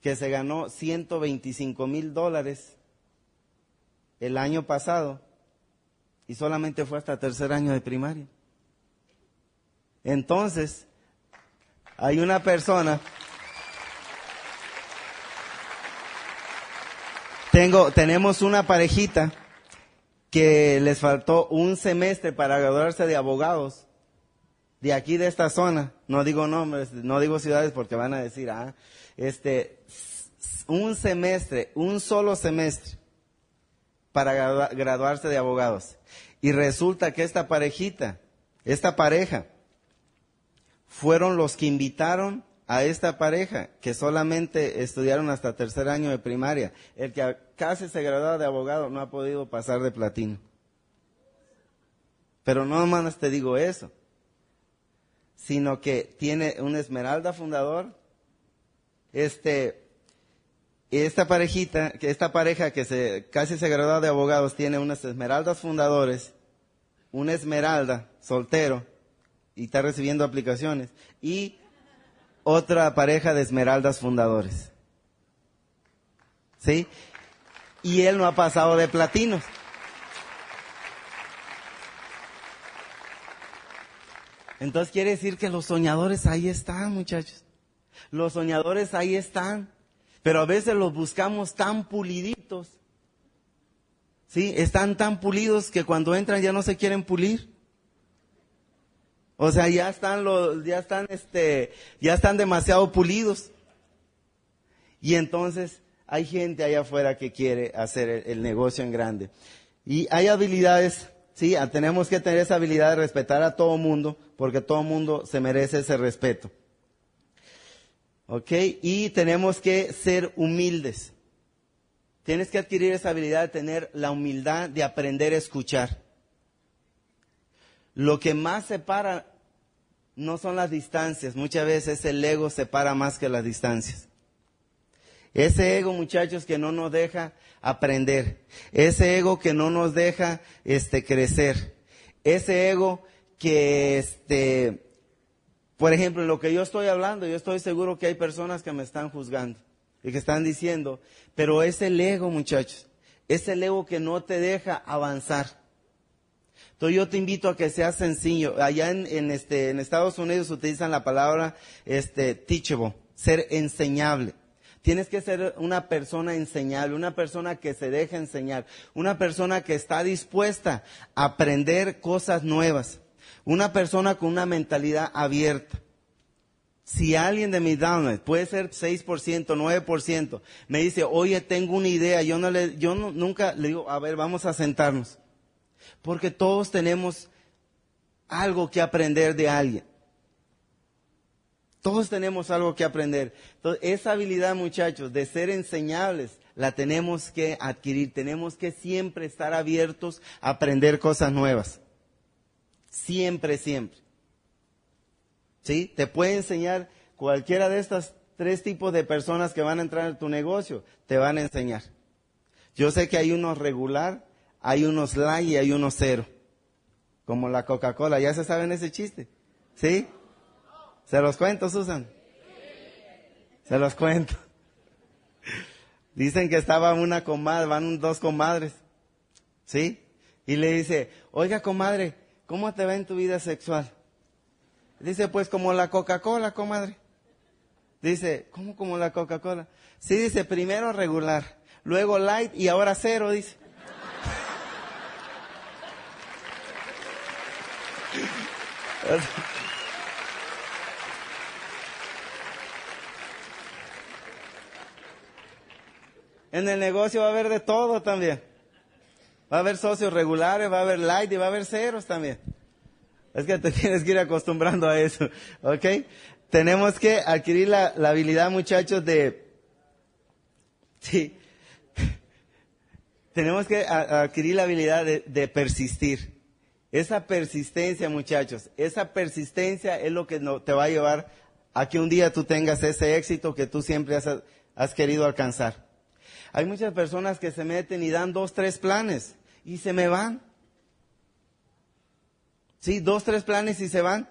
que se ganó 125 mil dólares el año pasado y solamente fue hasta tercer año de primaria. Entonces, hay una persona, tengo, tenemos una parejita que les faltó un semestre para graduarse de abogados de aquí de esta zona, no digo nombres, no digo ciudades porque van a decir, ah, este, un semestre, un solo semestre para graduarse de abogados. Y resulta que esta parejita, esta pareja, fueron los que invitaron a esta pareja, que solamente estudiaron hasta tercer año de primaria. El que casi se de abogado no ha podido pasar de platino. Pero no más te digo eso sino que tiene un esmeralda fundador. Este, esta parejita, esta pareja que se, casi se de abogados tiene unas esmeraldas fundadores, una esmeralda soltero y está recibiendo aplicaciones y otra pareja de esmeraldas fundadores. ¿Sí? Y él no ha pasado de platinos. Entonces quiere decir que los soñadores ahí están, muchachos. Los soñadores ahí están. Pero a veces los buscamos tan puliditos. ¿Sí? Están tan pulidos que cuando entran ya no se quieren pulir. O sea, ya están los, ya están este, ya están demasiado pulidos. Y entonces hay gente allá afuera que quiere hacer el, negocio en grande. Y hay habilidades Sí, ah, tenemos que tener esa habilidad de respetar a todo mundo, porque todo mundo se merece ese respeto. ¿Ok? Y tenemos que ser humildes. Tienes que adquirir esa habilidad de tener la humildad de aprender a escuchar. Lo que más separa no son las distancias, muchas veces el ego separa más que las distancias. Ese ego, muchachos, que no nos deja aprender. Ese ego que no nos deja este crecer. Ese ego que este por ejemplo, en lo que yo estoy hablando, yo estoy seguro que hay personas que me están juzgando y que están diciendo, pero es el ego, muchachos. Es el ego que no te deja avanzar. Entonces yo te invito a que seas sencillo. Allá en, este, Estados Unidos utilizan la palabra este, teachable, ser enseñable. Tienes que ser una persona enseñable, una persona que se deja enseñar, una persona que está dispuesta a aprender cosas nuevas, una persona con una mentalidad abierta. Si alguien de mi download, puede ser 6%, 9%, me dice, oye, tengo una idea, yo no le, yo nunca le digo, a ver, vamos a sentarnos. Porque todos tenemos algo que aprender de alguien. Todos tenemos algo que aprender. Entonces, esa habilidad, muchachos, de ser enseñables, la tenemos que adquirir. Tenemos que siempre estar abiertos a aprender cosas nuevas. Siempre, siempre. ¿Sí? Te puede enseñar cualquiera de estas tres tipos de personas que van a entrar en tu negocio. Te van a enseñar. Yo sé que hay unos regular, hay unos light y hay unos cero. Como la Coca-Cola. ¿Ya se saben ese chiste? ¿Sí? ¿Se los cuento, Susan? Se los cuento. Dicen que estaba una comadre, van dos comadres. ¿Sí? Y le dice, oiga comadre, ¿cómo te va en tu vida sexual? Dice, pues como la Coca-Cola, comadre. Dice, ¿cómo como la Coca-Cola? Sí, dice, primero regular, luego light y ahora cero, dice. [laughs] En el negocio va a haber de todo también. Va a haber socios regulares, va a haber light y va a haber ceros también. Es que te [laughs] tienes que ir acostumbrando a eso, ¿ok? Tenemos que adquirir la, habilidad, muchachos, de, sí, [laughs] tenemos que adquirir la habilidad de, persistir. Esa persistencia, muchachos, esa persistencia es lo que te va a llevar a que un día tú tengas ese éxito que tú siempre has querido alcanzar. Hay muchas personas que se meten y dan dos, tres planes y se me van. Sí, dos, tres planes y se van.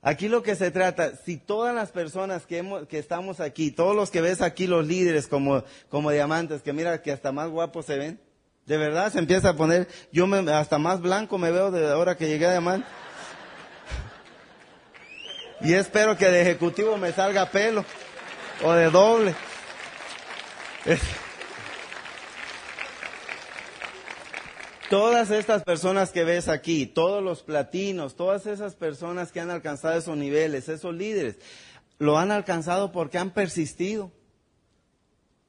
Aquí lo que se trata, si todas las personas que, hemos, que estamos aquí, todos los que ves aquí, los líderes como, como diamantes, que mira que hasta más guapos se ven, de verdad se empieza a poner, yo me, hasta más blanco me veo de ahora que llegué a diamante. Y espero que de ejecutivo me salga pelo o de doble. Todas estas personas que ves aquí, todos los platinos, todas esas personas que han alcanzado esos niveles, esos líderes, lo han alcanzado porque han persistido.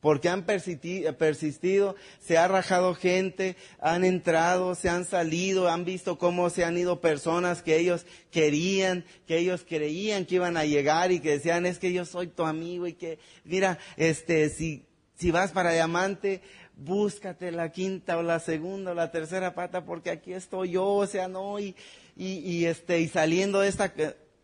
Porque han persistido, se ha rajado gente, han entrado, se han salido, han visto cómo se han ido personas que ellos querían, que ellos creían que iban a llegar y que decían, es que yo soy tu amigo y que, mira, este, si, si vas para diamante, búscate la quinta o la segunda o la tercera pata porque aquí estoy yo, o sea, no, y, y, este, y saliendo de esta,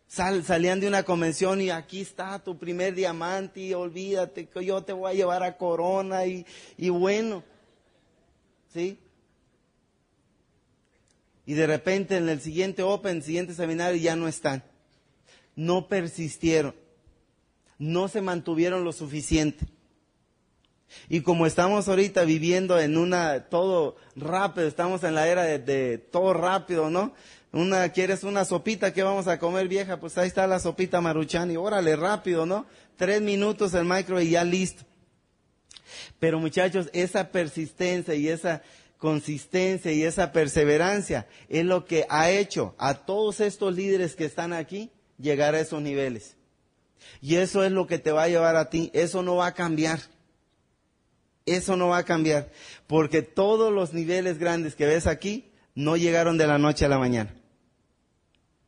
sal, salían de una convención y aquí está tu primer diamante y olvídate que yo te voy a llevar a Corona y, y bueno, ¿sí? Y de repente en el siguiente Open, siguiente seminario ya no están. No persistieron. No se mantuvieron lo suficiente. Y como estamos ahorita viviendo en una, todo rápido, estamos en la era de, todo rápido, ¿no? Una, ¿quieres una sopita que vamos a comer vieja? Pues ahí está la sopita maruchan y órale, rápido, ¿no? Tres minutos el micro y ya listo. Pero muchachos, esa persistencia y esa consistencia y esa perseverancia es lo que ha hecho a todos estos líderes que están aquí llegar a esos niveles. Y eso es lo que te va a llevar a ti, eso no va a cambiar. Eso no va a cambiar, porque todos los niveles grandes que ves aquí no llegaron de la noche a la mañana.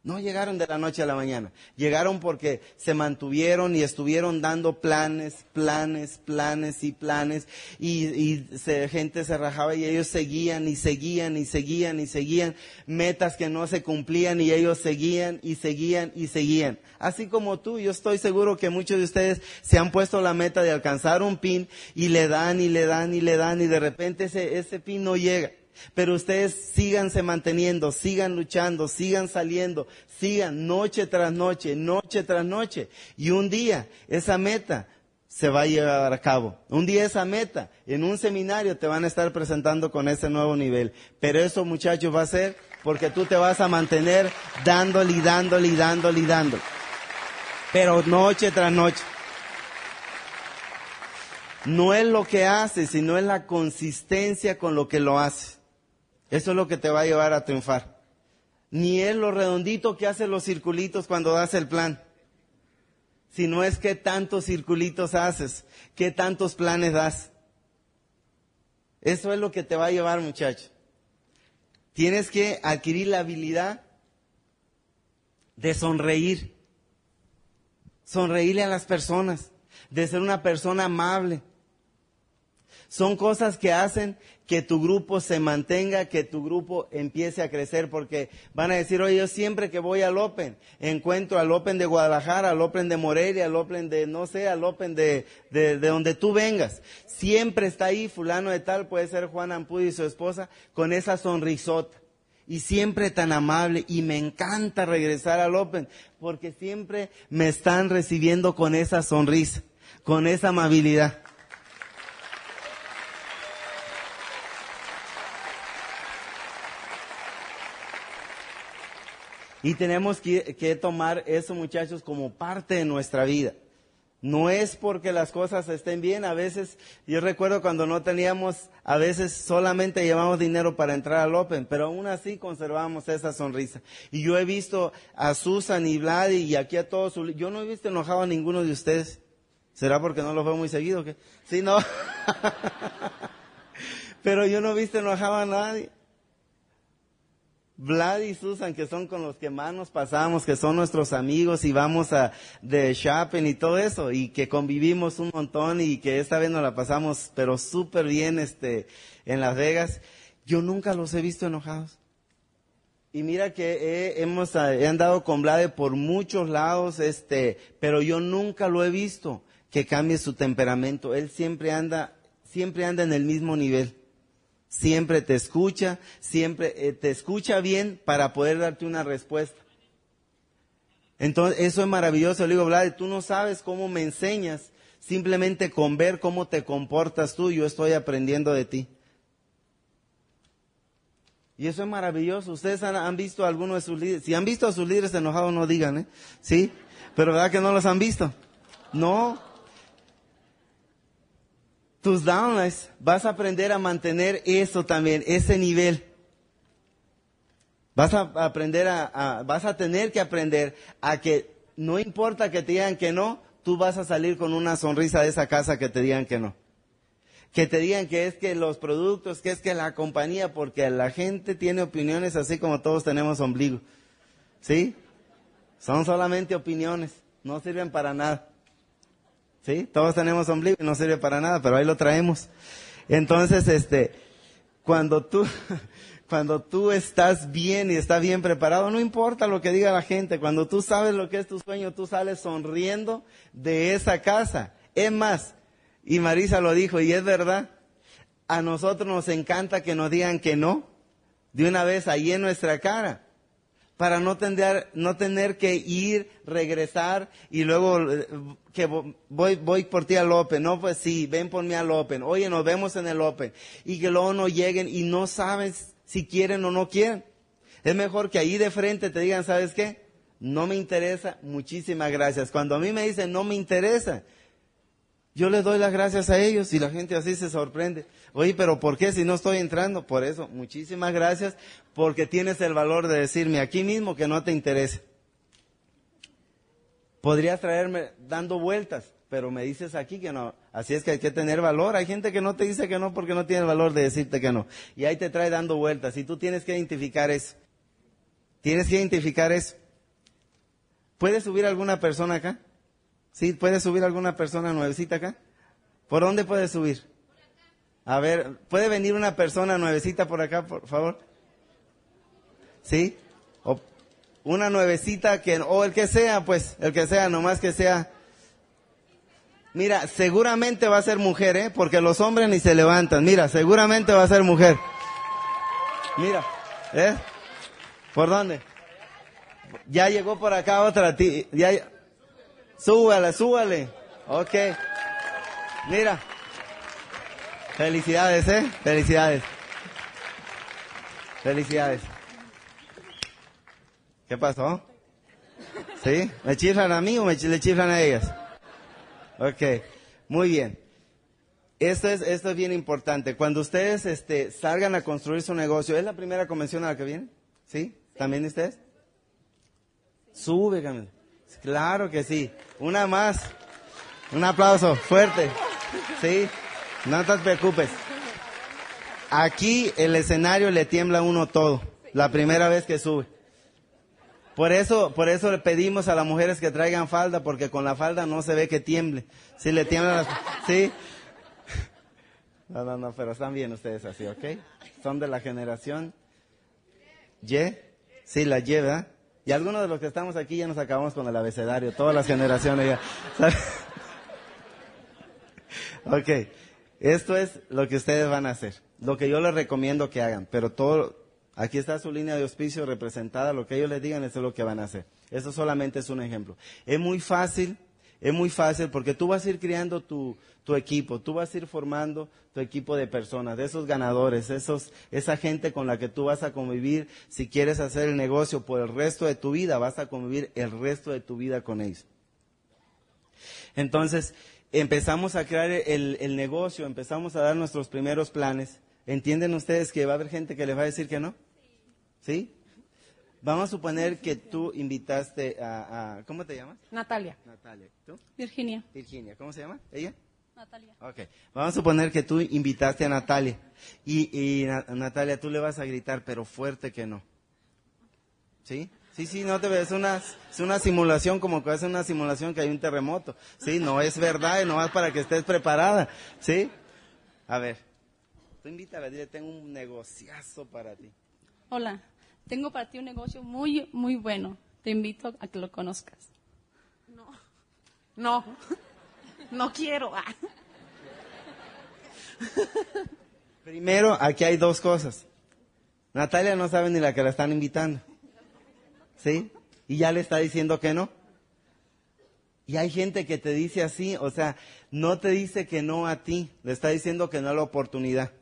No llegaron de la noche a la mañana. Llegaron porque se mantuvieron y estuvieron dando planes, planes, planes y planes. Y, gente se rajaba y ellos seguían y seguían y seguían y seguían. Metas que no se cumplían y ellos seguían y seguían y seguían. Así como tú, yo estoy seguro que muchos de ustedes se han puesto la meta de alcanzar un pin y le dan y le dan y le dan y de repente ese, ese pin no llega. Pero ustedes síganse manteniendo, sigan luchando, sigan saliendo, sigan noche tras noche, noche tras noche. Y un día esa meta se va a llevar a cabo. Un día esa meta en un seminario te van a estar presentando con ese nuevo nivel. Pero eso muchachos va a ser porque tú te vas a mantener dándole y dándole y dándole y dándole. Pero noche tras noche. No es lo que haces, sino es la consistencia con lo que lo haces. Eso es lo que te va a llevar a triunfar. Ni es lo redondito que hace los circulitos cuando das el plan. Sino es qué tantos circulitos haces, qué tantos planes das. Eso es lo que te va a llevar, muchacho. Tienes que adquirir la habilidad de sonreír. Sonreírle a las personas, de ser una persona amable. Son cosas que hacen que tu grupo se mantenga, que tu grupo empiece a crecer, porque van a decir, oye, yo siempre que voy al Open, encuentro al Open de Guadalajara, al Open de Morelia, al Open de, no sé, al Open de, de, donde tú vengas. Siempre está ahí fulano de tal, puede ser Juan Ampudi y su esposa, con esa sonrisota. Y siempre tan amable, y me encanta regresar al Open, porque siempre me están recibiendo con esa sonrisa, con esa amabilidad. Y tenemos que, tomar eso, muchachos, como parte de nuestra vida. No es porque las cosas estén bien. A veces, yo recuerdo cuando no teníamos, a veces solamente llevamos dinero para entrar al Open, pero aún así conservamos esa sonrisa. Y yo he visto a Susan y Vlad y aquí a todos, yo no he visto enojado a ninguno de ustedes. ¿Será porque no los veo muy seguido? Sí, no. [laughs] pero yo no he visto enojado a nadie. Vlad y Susan, que son con los que más nos pasamos, que son nuestros amigos y vamos a de shopping y todo eso, y que convivimos un montón y que esta vez nos la pasamos, pero súper bien este, en Las Vegas, yo nunca los he visto enojados. Y mira que he, hemos he andado con Vlade por muchos lados, este, pero yo nunca lo he visto que cambie su temperamento. Él siempre anda, siempre anda en el mismo nivel. Siempre te escucha, siempre eh, te escucha bien para poder darte una respuesta. Entonces, eso es maravilloso. Le digo, Vlad, tú no sabes cómo me enseñas. Simplemente con ver cómo te comportas tú, yo estoy aprendiendo de ti. Y eso es maravilloso. Ustedes han, visto a algunos de sus líderes. Si han visto a sus líderes enojados, no digan, ¿eh? ¿Sí? Pero ¿verdad que no los han visto? No. Tus downlines, vas a aprender a mantener eso también, ese nivel. Vas a aprender a, vas a tener que aprender a que no importa que te digan que no, tú vas a salir con una sonrisa de esa casa que te digan que no. Que te digan que es que los productos, que es que la compañía, porque la gente tiene opiniones así como todos tenemos ombligo. ¿Sí? Son solamente opiniones, no sirven para nada. Todos tenemos ombligo y no sirve para nada, pero ahí lo traemos. Entonces, este, cuando tú, [laughs] cuando tú estás bien y estás bien preparado, no importa lo que diga la gente, cuando tú sabes lo que es tu sueño, tú sales sonriendo de esa casa. Es más, y Marisa lo dijo, y es verdad, a nosotros nos encanta que nos digan que no, de una vez ahí en nuestra cara, para no tener, no tener que ir, regresar y luego eh, que voy, voy por ti al Open. No, pues sí, ven por mí al Open. Oye, nos vemos en el Open. Y que luego no lleguen y no sabes si quieren o no quieren. Es mejor que ahí de frente te digan, ¿sabes qué? No me interesa, muchísimas gracias. Cuando a mí me dicen no me interesa, yo les doy las gracias a ellos y la gente así se sorprende. Oye, pero ¿por qué si no estoy entrando? Por eso, muchísimas gracias porque tienes el valor de decirme aquí mismo que no te interesa. Podrías traerme dando vueltas, pero me dices aquí que no. Así es que hay que tener valor. Hay gente que no te dice que no porque no tiene el valor de decirte que no. Y ahí te trae dando vueltas. Y tú tienes que identificar eso. Tienes que identificar eso. ¿Puedes subir alguna persona acá? ¿Sí? ¿Puedes subir alguna persona nuevecita acá? ¿Por dónde puedes subir? A ver, ¿puede venir una persona nuevecita por acá, por favor? ¿Sí? O una nuevecita que, o el que sea, pues, el que sea, nomás que sea Mira, seguramente va a ser mujer, ¿eh? Porque los hombres ni se levantan. Mira, seguramente va a ser mujer. Mira, ¿eh? ¿Por dónde? Ya llegó por acá otra. Ya, súbale, súbale. Ok. Mira. Felicidades, ¿eh? Felicidades. Felicidades. ¿Qué pasó? ¿Sí? ¿Me chiflan a mí o me, le chiflan a ellas? Ok, muy bien. Esto es, esto es bien importante. Cuando ustedes este, salgan a construir su negocio, ¿es la primera convención a la que vienen? ¿Sí? ¿También ustedes? Sube, Camila. Claro que sí. Una más. Un aplauso fuerte. ¿Sí? No te preocupes. Aquí el escenario le tiembla a uno todo. La primera vez que sube. Por eso, por eso le pedimos a las mujeres que traigan falda, porque con la falda no se ve que tiemble. Si le tiemblan las, ¿sí? No, no, no, pero están bien ustedes así, ¿ok? Son de la generación Y. Sí, la ¿verdad? Y algunos de los que estamos aquí ya nos acabamos con el abecedario, todas las generaciones ya. [laughs] ok, esto es lo que ustedes van a hacer, lo que yo les recomiendo que hagan, pero todo, Aquí está su línea de auspicio representada, lo que ellos les digan, eso es lo que van a hacer. Eso solamente es un ejemplo. Es muy fácil, es muy fácil porque tú vas a ir creando tu, equipo, tú vas a ir formando tu equipo de personas, de esos ganadores, esos, esa gente con la que tú vas a convivir. Si quieres hacer el negocio por el resto de tu vida, vas a convivir el resto de tu vida con ellos. Entonces, empezamos a crear el, el negocio, empezamos a dar nuestros primeros planes. ¿Entienden ustedes que va a haber gente que les va a decir que no? ¿Sí? Vamos a suponer que tú invitaste a, ¿cómo te llamas? Natalia. Natalia. ¿Tú? Virginia. Virginia. ¿Cómo se llama? ¿Ella? Natalia. Ok. Vamos a suponer que tú invitaste a Natalia. Y, Natalia, tú le vas a gritar, pero fuerte que no. ¿Sí? Sí, sí, no te ves, es una, es una simulación como que es una simulación que hay un terremoto. Sí, no es verdad, no es para que estés preparada. ¿Sí? A ver, tú invítala, dile, tengo un negociazo para ti. Hola, tengo para ti un negocio muy, muy bueno. Te invito a que lo conozcas. No, no, no quiero. Ah. Primero, aquí hay dos cosas. Natalia no sabe ni la que la están invitando. ¿Sí? Y ya le está diciendo que no. Y hay gente que te dice así, o sea, no te dice que no a ti, le está diciendo que no a la oportunidad.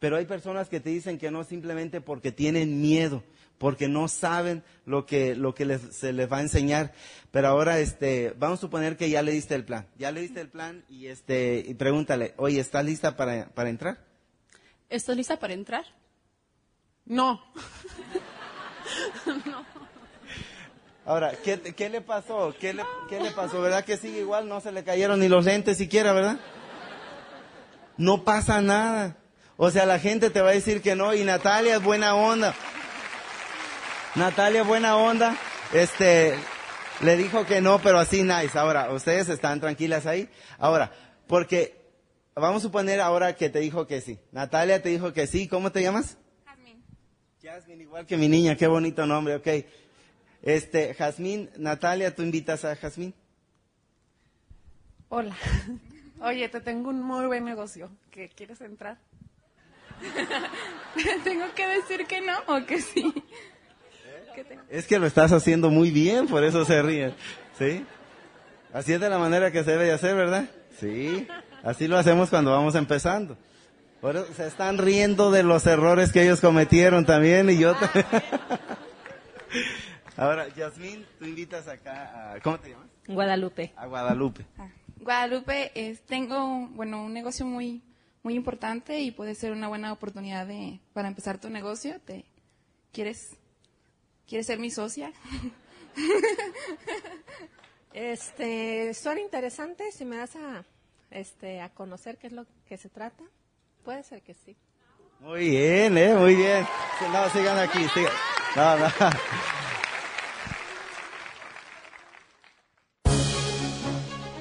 Pero hay personas que te dicen que no simplemente porque tienen miedo, porque no saben lo que, lo que les, se les va a enseñar. Pero ahora, este, vamos a suponer que ya le diste el plan. Ya le diste el plan y este, y pregúntale, oye, ¿estás lista para, para entrar? ¿Estás lista para entrar? No. [laughs] Ahora, ¿qué, qué le pasó? ¿Qué le, ¿Qué le pasó? ¿Verdad que sigue igual? No se le cayeron ni los lentes siquiera, ¿verdad? No pasa nada. O sea, la gente te va a decir que no y Natalia es buena onda. Natalia, buena onda. Este, le dijo que no, pero así nice. Ahora, ustedes están tranquilas ahí. Ahora, porque vamos a suponer ahora que te dijo que sí. Natalia te dijo que sí. ¿Cómo te llamas? Jazmín. Jasmine, igual que mi niña. Qué bonito nombre, ok. Este, Jazmín, Natalia, ¿tú invitas a Jazmín? Hola. [laughs] Oye, te tengo un muy buen negocio. ¿Qué quieres entrar? [laughs] ¿Tengo que decir que no o que sí? Es que lo estás haciendo muy bien, por eso se ríen. ¿Sí? Así es de la manera que se debe de hacer, ¿verdad? Sí. Así lo hacemos cuando vamos empezando. Por eso se están riendo de los errores que ellos cometieron también y yo también. [laughs] Ahora, Yasmín, tú invitas acá a... ¿Cómo te llamas? Guadalupe. A Guadalupe. Ah, Guadalupe, es, tengo, bueno, un negocio muy, muy importante y puede ser una buena oportunidad de, para empezar tu negocio. ¿Te, ¿Quieres, quieres ser mi socia? [laughs] Este, son interesantes si me das a, este, a conocer qué es lo que se trata. Puede ser que sí. Muy bien, ¿eh? Muy bien. No, sigan aquí, sigan. No, no.